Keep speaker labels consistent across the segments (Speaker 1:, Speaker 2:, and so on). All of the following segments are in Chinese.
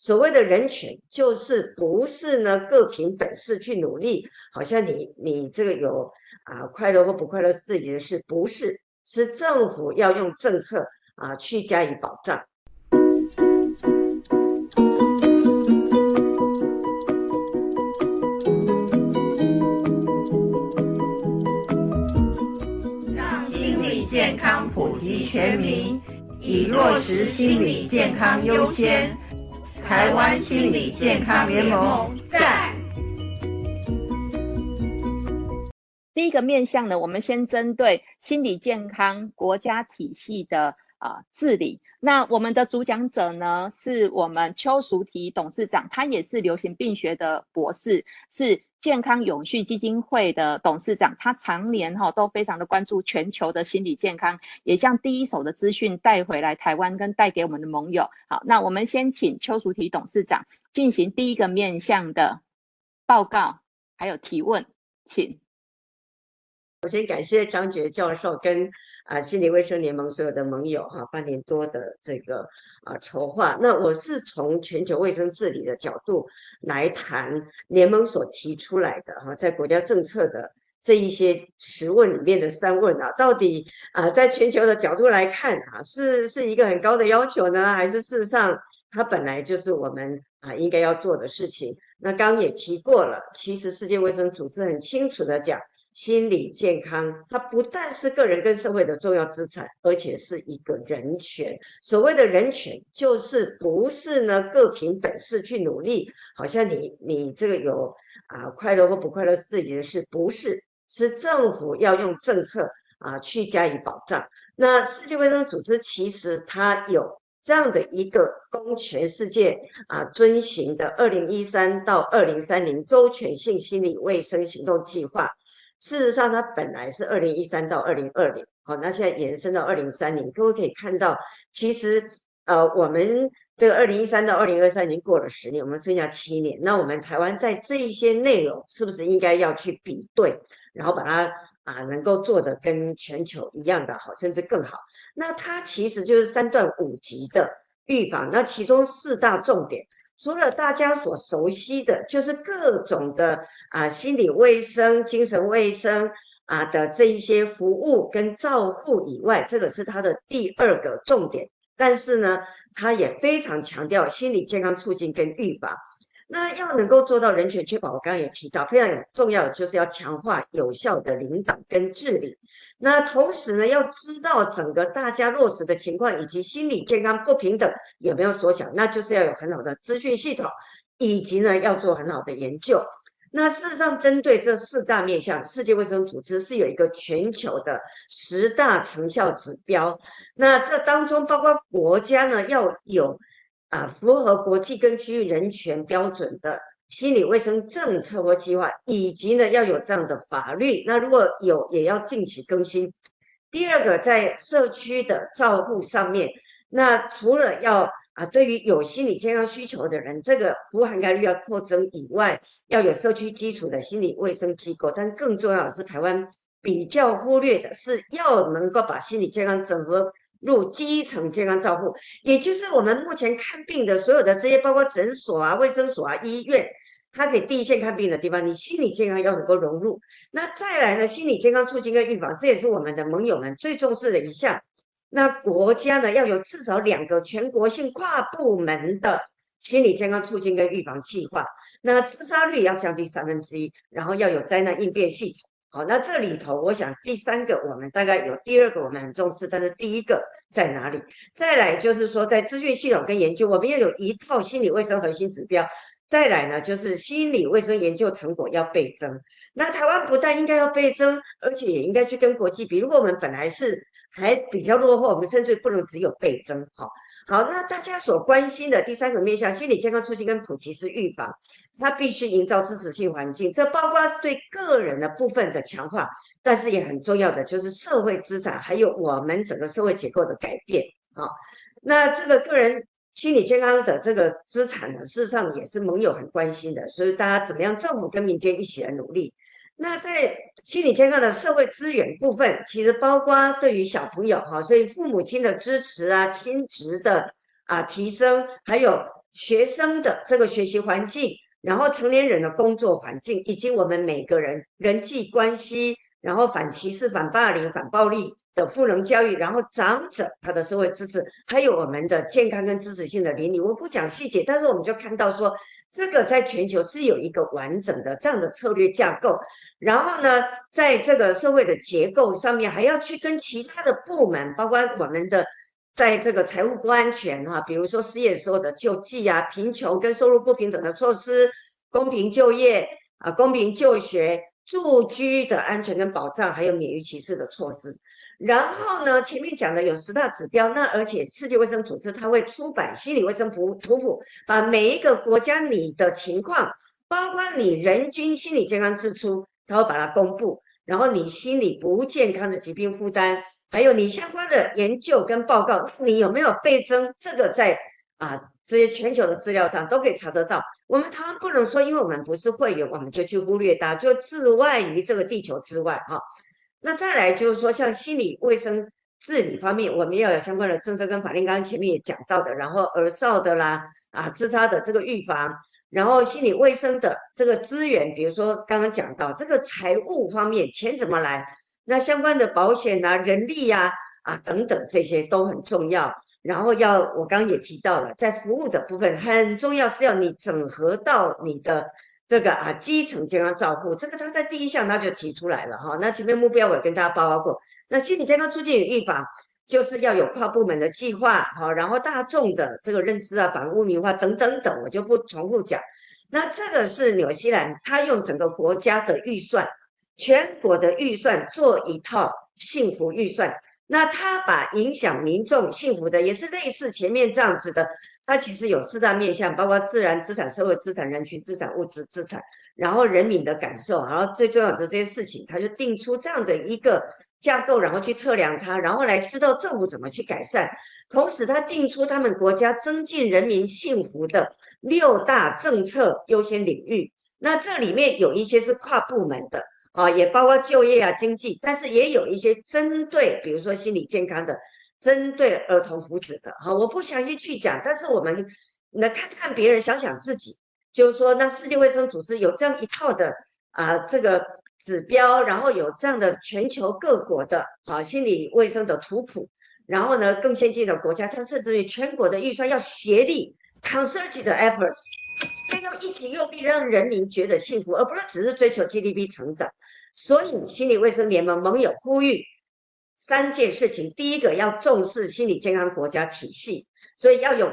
Speaker 1: 所谓的人权，就是不是呢各凭本事去努力，好像你你这个有啊快乐或不快乐自己的事，不是，是政府要用政策啊去加以保障。
Speaker 2: 让心理健康普及全民，以落实心理健康优先。台湾心理健康联盟在。
Speaker 3: 第一个面向呢，我们先针对心理健康国家体系的啊、治理。那我们的主讲者呢，是我们邱淑媞董事长，他也是流行病学的博士，是健康永续基金会的董事长。他常年哈都非常的关注全球的心理健康，也将第一手的资讯带回来台湾，跟带给我们的盟友。好，那我们先请邱淑媞董事长进行第一个面向的报告，还有提问，请。
Speaker 1: 首先感谢张珏教授跟啊心理卫生联盟所有的盟友哈，半年多的这个啊筹划。那我是从全球卫生治理的角度来谈联盟所提出来的哈，在国家政策的这一些十问里面的三问啊，到底啊在全球的角度来看啊，是是一个很高的要求呢，还是事实上它本来就是我们啊应该要做的事情？那刚刚也提过了，其实世界卫生组织很清楚的讲。心理健康，它不但是个人跟社会的重要资产，而且是一个人权。所谓的人权，就是不是呢各凭本事去努力，好像你你这个有啊快乐或不快乐是自己的事，不是，是政府要用政策啊去加以保障。那世界卫生组织其实它有这样的一个供全世界啊遵循的二零一三到二零三零周全性心理卫生行动计划。事实上，它本来是二零一三到二零二零，好，那现在延伸到二零三零。各位可以看到，其实呃，我们这个二零一三到二零二三已经过了十年，我们剩下七年。那我们台湾在这一些内容，是不是应该要去比对，然后把它啊能够做得跟全球一样的好，甚至更好？那它其实就是三段五级的预防，那其中四大重点。除了大家所熟悉的，就是各种的啊心理卫生、精神卫生啊的这一些服务跟照护以外，这个是它的第二个重点。但是呢，它也非常强调心理健康促进跟预防。那要能够做到人权确保，我刚刚也提到，非常重要的就是要强化有效的领导跟治理。那同时呢，要知道整个大家落实的情况，以及心理健康不平等有没有缩小，那就是要有很好的资讯系统，以及呢要做很好的研究。那事实上，针对这四大面向，世界卫生组织是有一个全球的十大成效指标。那这当中包括国家呢要有。啊，符合国际跟区域人权标准的心理卫生政策或计划，以及呢要有这样的法律。那如果有，也要定期更新。第二个，在社区的照护上面，那除了要啊，对于有心理健康需求的人，这个服务涵盖率要扩增以外，要有社区基础的心理卫生机构。但更重要的是，台湾比较忽略的是，要能够把心理健康整合。入基层健康照护，也就是我们目前看病的所有的这些，包括诊所啊、卫生所啊、医院，它给第一线看病的地方，你心理健康要能够融入。那再来呢，心理健康促进跟预防，这也是我们的盟友们最重视的一项。那国家呢，要有至少两个全国性跨部门的心理健康促进跟预防计划。那自杀率也要降低三分之一，然后要有灾难应变系统。好，那这里头，我想第三个我们大概有，第二个我们很重视，但是第一个在哪里？再来就是说，在资讯系统跟研究，我们要有一套心理卫生核心指标。再来呢，就是心理卫生研究成果要倍增。那台湾不但应该要倍增，而且也应该去跟国际比。如果我们本来是还比较落后，我们甚至不能只有倍增。好。好，那大家所关心的第三个面向，心理健康促进跟普及是预防，它必须营造支持性环境，这包括对个人的部分的强化，但是也很重要的就是社会资产，还有我们整个社会结构的改变。好，那这个个人心理健康的这个资产呢，事实上也是盟友很关心的，所以大家怎么样，政府跟民间一起来努力。那在心理健康的社会资源部分，其实包括对于小朋友哈，所以父母亲的支持啊，亲职的啊提升，还有学生的这个学习环境，然后成年人的工作环境，以及我们每个人人际关系，然后反歧视、反霸凌、反暴力的赋能教育，然后长者他的社会支持，还有我们的健康跟支持性的邻里，我不讲细节，但是我们就看到说，这个在全球是有一个完整的这样的策略架构，然后呢，在这个社会的结构上面，还要去跟其他的部门，包括我们的。在这个财务不安全哈，比如说失业时候的救济啊，贫穷跟收入不平等的措施，公平就业啊，公平就学，住居的安全跟保障，还有免于歧视的措施。然后呢，前面讲的有十大指标，那而且世界卫生组织它会出版心理卫生图图谱，把每一个国家你的情况，包括你人均心理健康支出，它会把它公布，然后你心理不健康的疾病负担。还有你相关的研究跟报告，你有没有倍增？这个在啊这些全球的资料上都可以查得到。我们台湾不能说，因为我们不是会员，我们就去忽略它，就置外于这个地球之外哈。那再来就是说，像心理卫生治理方面，我们要有相关的政策跟法令。刚刚前面也讲到的，然后儿少的啦啊自杀的这个预防，然后心理卫生的这个资源，比如说刚刚讲到这个财务方面，钱怎么来？那相关的保险啊、人力呀、啊等等这些都很重要。然后要我刚刚也提到了，在服务的部分很重要，是要你整合到你的这个啊基层健康照护。这个他在第一项他就提出来了哈。那前面目标我也跟大家报告过。那心理健康促进与预防就是要有跨部门的计划哈，然后大众的这个认知啊、反污名化等等等，我就不重复讲。那这个是纽西兰，他用整个国家的预算。全国的预算做一套幸福预算，那他把影响民众幸福的也是类似前面这样子的，它其实有四大面向，包括自然资产、社会资产、人群资产、物质资产，然后人民的感受，然后最重要的这些事情，他就定出这样的一个架构，然后去测量它，然后来知道政府怎么去改善，同时他定出他们国家增进人民幸福的六大政策优先领域，那这里面有一些是跨部门的。啊，也包括就业啊、经济，但是也有一些针对，比如说心理健康的，针对儿童福祉的。好，我不详细去讲，但是我们来看看别人，想想自己，就是说，那世界卫生组织有这样一套的啊这个指标，然后有这样的全球各国的啊心理卫生的图谱，然后呢，更先进的国家，它甚至于全国的预算要协力 concerted efforts。这用疫情用力，让人民觉得幸福，而不是只是追求 GDP 成长。所以，心理卫生联盟盟友呼吁三件事情：第一个，要重视心理健康国家体系，所以要有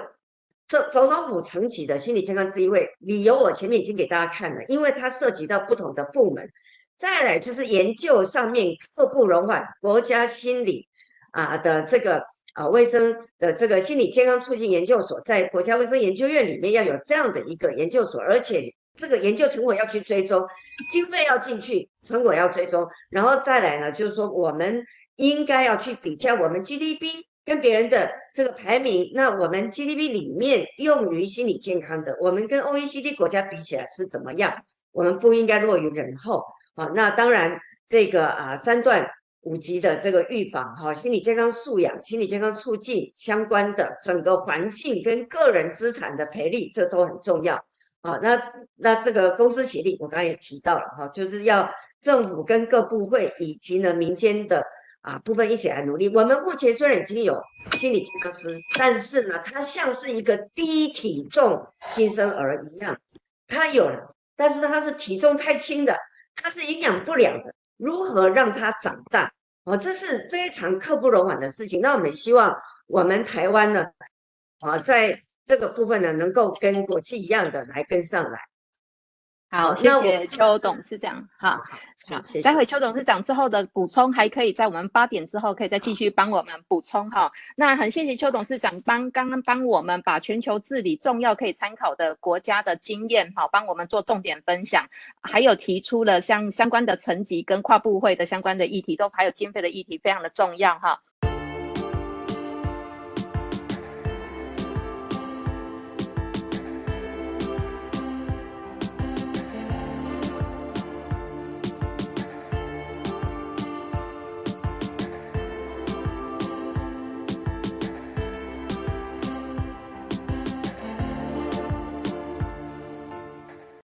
Speaker 1: 这总统府层级的心理健康咨议会。理由我前面已经给大家看了，因为它涉及到不同的部门。再来就是研究上面刻不容缓，国家心理啊的这个。啊，卫生的这个心理健康促进研究所在国家卫生研究院里面要有这样的一个研究所，而且这个研究成果要去追踪，经费要进去，成果要追踪，然后再来呢，就是说我们应该要去比较我们 GDP 跟别人的这个排名，那我们 GDP 里面用于心理健康的，我们跟 OECD 国家比起来是怎么样？我们不应该落于人后啊。那当然，这个啊三段。五级的这个预防哈，心理健康素养、心理健康促进相关的整个环境跟个人资产的培力，这都很重要啊。那那这个公司协力，我刚刚也提到了哈，就是要政府跟各部会以及呢民间的啊部分一起来努力。我们目前虽然已经有心理健康师，但是呢，他像是一个低体重新生儿一样，他有了，但是他是体重太轻的，他是营养不良的。如何让他长大？哦，这是非常刻不容缓的事情。那我们希望我们台湾呢，啊，在这个部分呢，能够跟国际一样的来跟上来。
Speaker 3: 好，谢谢邱董事长。好，好，谢谢。待会邱董事长之后的补充，还可以在我们八点之后可以再继续帮我们补充哈。那很谢谢邱董事长帮刚刚帮我们把全球治理重要可以参考的国家的经验哈，帮我们做重点分享，还有提出了相相关的层级跟跨部会的相关的议题，都还有经费的议题，非常的重要哈。